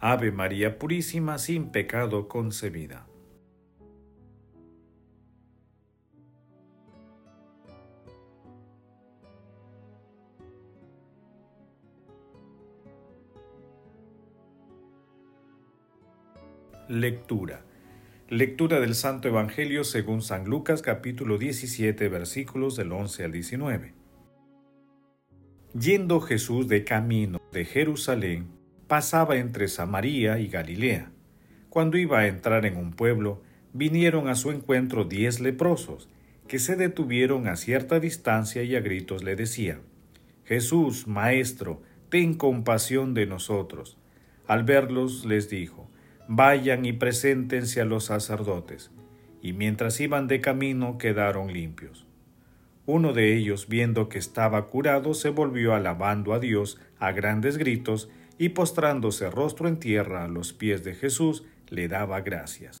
Ave María Purísima, sin pecado concebida. Lectura. Lectura del Santo Evangelio según San Lucas capítulo 17 versículos del 11 al 19. Yendo Jesús de camino de Jerusalén, pasaba entre Samaria y Galilea. Cuando iba a entrar en un pueblo, vinieron a su encuentro diez leprosos, que se detuvieron a cierta distancia y a gritos le decían, Jesús, Maestro, ten compasión de nosotros. Al verlos les dijo, Vayan y preséntense a los sacerdotes. Y mientras iban de camino quedaron limpios. Uno de ellos, viendo que estaba curado, se volvió alabando a Dios a grandes gritos y postrándose rostro en tierra a los pies de Jesús, le daba gracias.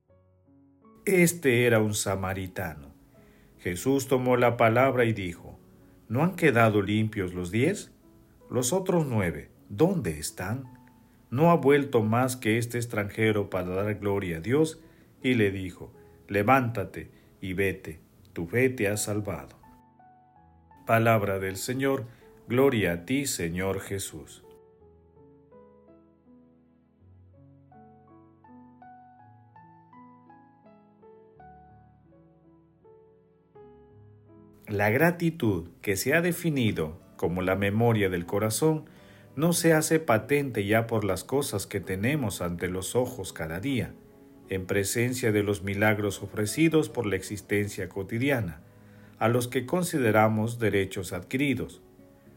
Este era un samaritano. Jesús tomó la palabra y dijo, ¿No han quedado limpios los diez? Los otros nueve, ¿dónde están? ¿No ha vuelto más que este extranjero para dar gloria a Dios? Y le dijo, Levántate y vete, tu fe te ha salvado. Palabra del Señor, gloria a ti, Señor Jesús. La gratitud que se ha definido como la memoria del corazón no se hace patente ya por las cosas que tenemos ante los ojos cada día, en presencia de los milagros ofrecidos por la existencia cotidiana, a los que consideramos derechos adquiridos.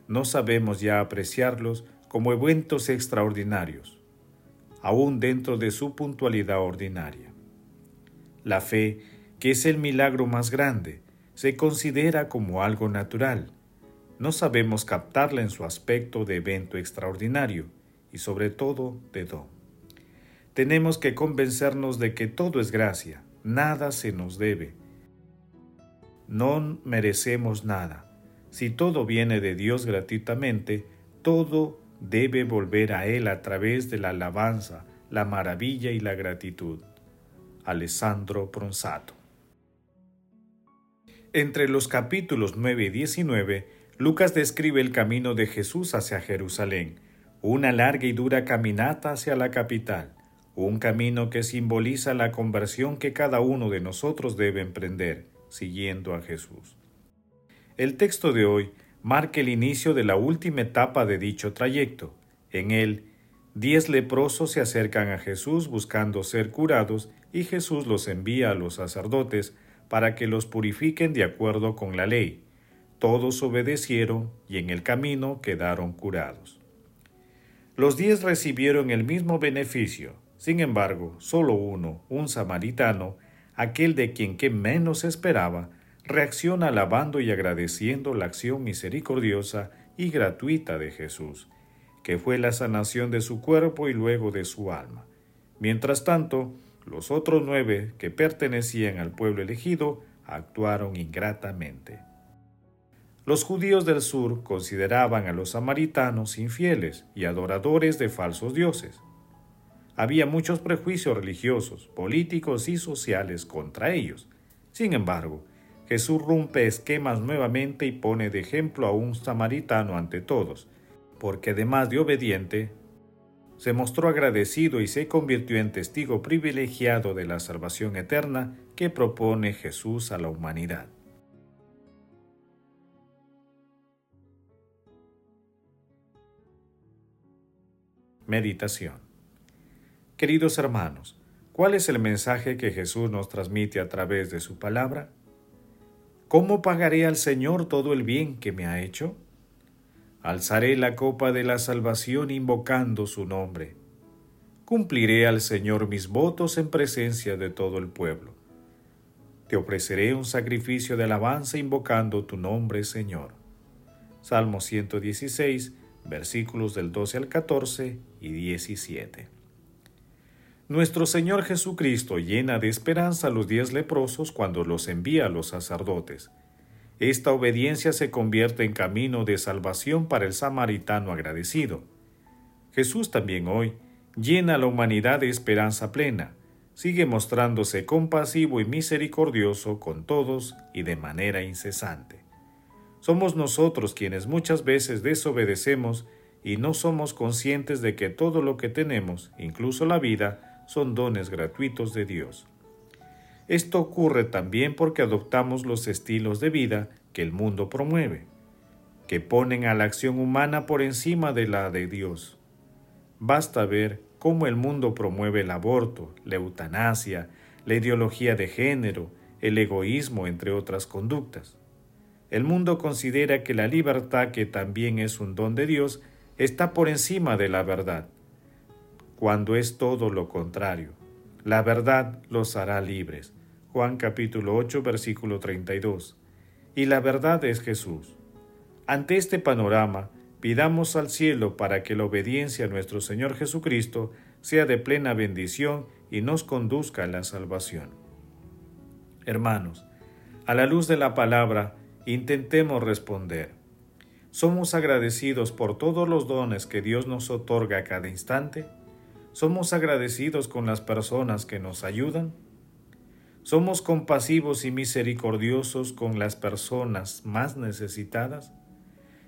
No sabemos ya apreciarlos como eventos extraordinarios, aún dentro de su puntualidad ordinaria. La fe, que es el milagro más grande, se considera como algo natural. No sabemos captarla en su aspecto de evento extraordinario y sobre todo de don. Tenemos que convencernos de que todo es gracia, nada se nos debe. No merecemos nada. Si todo viene de Dios gratuitamente, todo debe volver a Él a través de la alabanza, la maravilla y la gratitud. Alessandro Pronsato entre los capítulos 9 y 19, Lucas describe el camino de Jesús hacia Jerusalén, una larga y dura caminata hacia la capital, un camino que simboliza la conversión que cada uno de nosotros debe emprender, siguiendo a Jesús. El texto de hoy marca el inicio de la última etapa de dicho trayecto. En él, diez leprosos se acercan a Jesús buscando ser curados y Jesús los envía a los sacerdotes para que los purifiquen de acuerdo con la ley. Todos obedecieron y en el camino quedaron curados. Los diez recibieron el mismo beneficio, sin embargo, solo uno, un samaritano, aquel de quien menos esperaba, reacciona alabando y agradeciendo la acción misericordiosa y gratuita de Jesús, que fue la sanación de su cuerpo y luego de su alma. Mientras tanto, los otros nueve que pertenecían al pueblo elegido actuaron ingratamente. Los judíos del sur consideraban a los samaritanos infieles y adoradores de falsos dioses. Había muchos prejuicios religiosos, políticos y sociales contra ellos. Sin embargo, Jesús rompe esquemas nuevamente y pone de ejemplo a un samaritano ante todos, porque además de obediente, se mostró agradecido y se convirtió en testigo privilegiado de la salvación eterna que propone Jesús a la humanidad. Meditación Queridos hermanos, ¿cuál es el mensaje que Jesús nos transmite a través de su palabra? ¿Cómo pagaré al Señor todo el bien que me ha hecho? Alzaré la copa de la salvación invocando su nombre. cumpliré al Señor mis votos en presencia de todo el pueblo. Te ofreceré un sacrificio de alabanza invocando tu nombre, Señor. Salmo 116, versículos del 12 al 14 y 17. Nuestro Señor Jesucristo llena de esperanza a los diez leprosos cuando los envía a los sacerdotes. Esta obediencia se convierte en camino de salvación para el samaritano agradecido. Jesús también hoy llena a la humanidad de esperanza plena, sigue mostrándose compasivo y misericordioso con todos y de manera incesante. Somos nosotros quienes muchas veces desobedecemos y no somos conscientes de que todo lo que tenemos, incluso la vida, son dones gratuitos de Dios. Esto ocurre también porque adoptamos los estilos de vida que el mundo promueve, que ponen a la acción humana por encima de la de Dios. Basta ver cómo el mundo promueve el aborto, la eutanasia, la ideología de género, el egoísmo, entre otras conductas. El mundo considera que la libertad, que también es un don de Dios, está por encima de la verdad, cuando es todo lo contrario. La verdad los hará libres. Juan capítulo 8 versículo 32. Y la verdad es Jesús. Ante este panorama, pidamos al cielo para que la obediencia a nuestro Señor Jesucristo sea de plena bendición y nos conduzca a la salvación. Hermanos, a la luz de la palabra, intentemos responder. ¿Somos agradecidos por todos los dones que Dios nos otorga a cada instante? ¿Somos agradecidos con las personas que nos ayudan? ¿Somos compasivos y misericordiosos con las personas más necesitadas?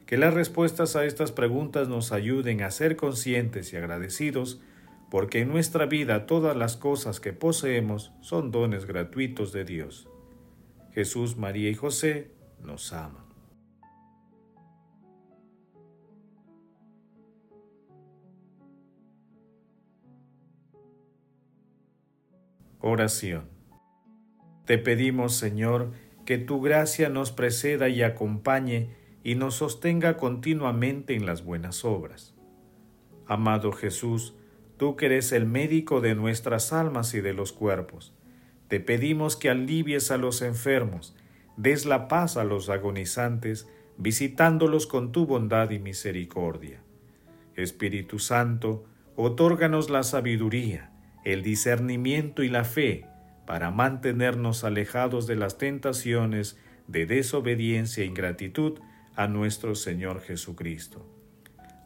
Que las respuestas a estas preguntas nos ayuden a ser conscientes y agradecidos, porque en nuestra vida todas las cosas que poseemos son dones gratuitos de Dios. Jesús, María y José nos aman. Oración. Te pedimos, Señor, que tu gracia nos preceda y acompañe y nos sostenga continuamente en las buenas obras. Amado Jesús, tú que eres el médico de nuestras almas y de los cuerpos, te pedimos que alivies a los enfermos, des la paz a los agonizantes, visitándolos con tu bondad y misericordia. Espíritu Santo, otórganos la sabiduría, el discernimiento y la fe para mantenernos alejados de las tentaciones de desobediencia e ingratitud a nuestro Señor Jesucristo.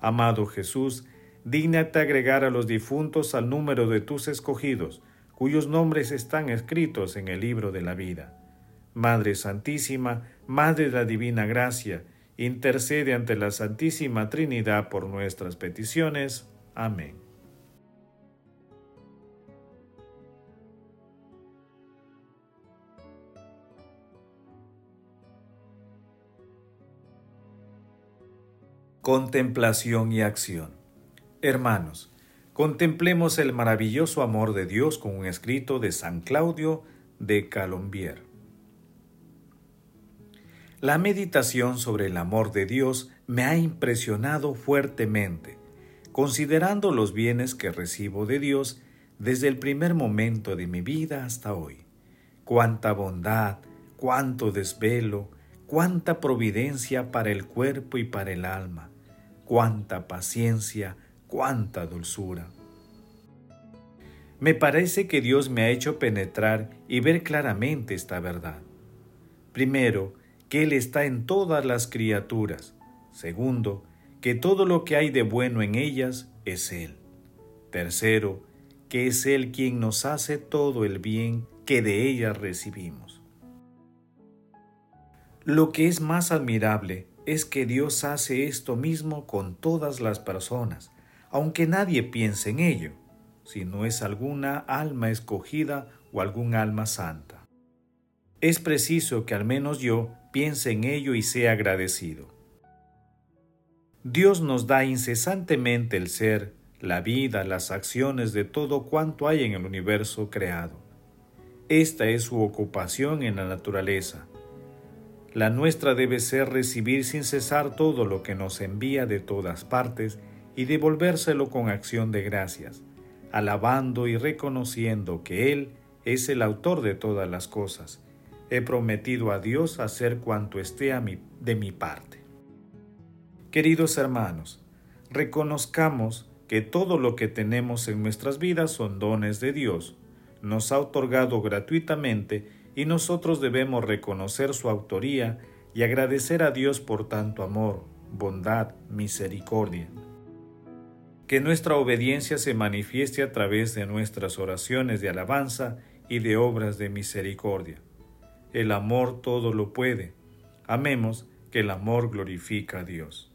Amado Jesús, dígnate agregar a los difuntos al número de tus escogidos, cuyos nombres están escritos en el libro de la vida. Madre Santísima, Madre de la Divina Gracia, intercede ante la Santísima Trinidad por nuestras peticiones. Amén. Contemplación y acción. Hermanos, contemplemos el maravilloso amor de Dios con un escrito de San Claudio de Calombier. La meditación sobre el amor de Dios me ha impresionado fuertemente, considerando los bienes que recibo de Dios desde el primer momento de mi vida hasta hoy. Cuánta bondad, cuánto desvelo, cuánta providencia para el cuerpo y para el alma cuánta paciencia, cuánta dulzura. Me parece que Dios me ha hecho penetrar y ver claramente esta verdad. Primero, que Él está en todas las criaturas. Segundo, que todo lo que hay de bueno en ellas es Él. Tercero, que es Él quien nos hace todo el bien que de ellas recibimos. Lo que es más admirable es que Dios hace esto mismo con todas las personas, aunque nadie piense en ello, si no es alguna alma escogida o algún alma santa. Es preciso que al menos yo piense en ello y sea agradecido. Dios nos da incesantemente el ser, la vida, las acciones de todo cuanto hay en el universo creado. Esta es su ocupación en la naturaleza la nuestra debe ser recibir sin cesar todo lo que nos envía de todas partes y devolvérselo con acción de gracias, alabando y reconociendo que Él es el autor de todas las cosas. He prometido a Dios hacer cuanto esté a de mi parte. Queridos hermanos, reconozcamos que todo lo que tenemos en nuestras vidas son dones de Dios, nos ha otorgado gratuitamente y nosotros debemos reconocer su autoría y agradecer a Dios por tanto amor, bondad, misericordia. Que nuestra obediencia se manifieste a través de nuestras oraciones de alabanza y de obras de misericordia. El amor todo lo puede. Amemos que el amor glorifica a Dios.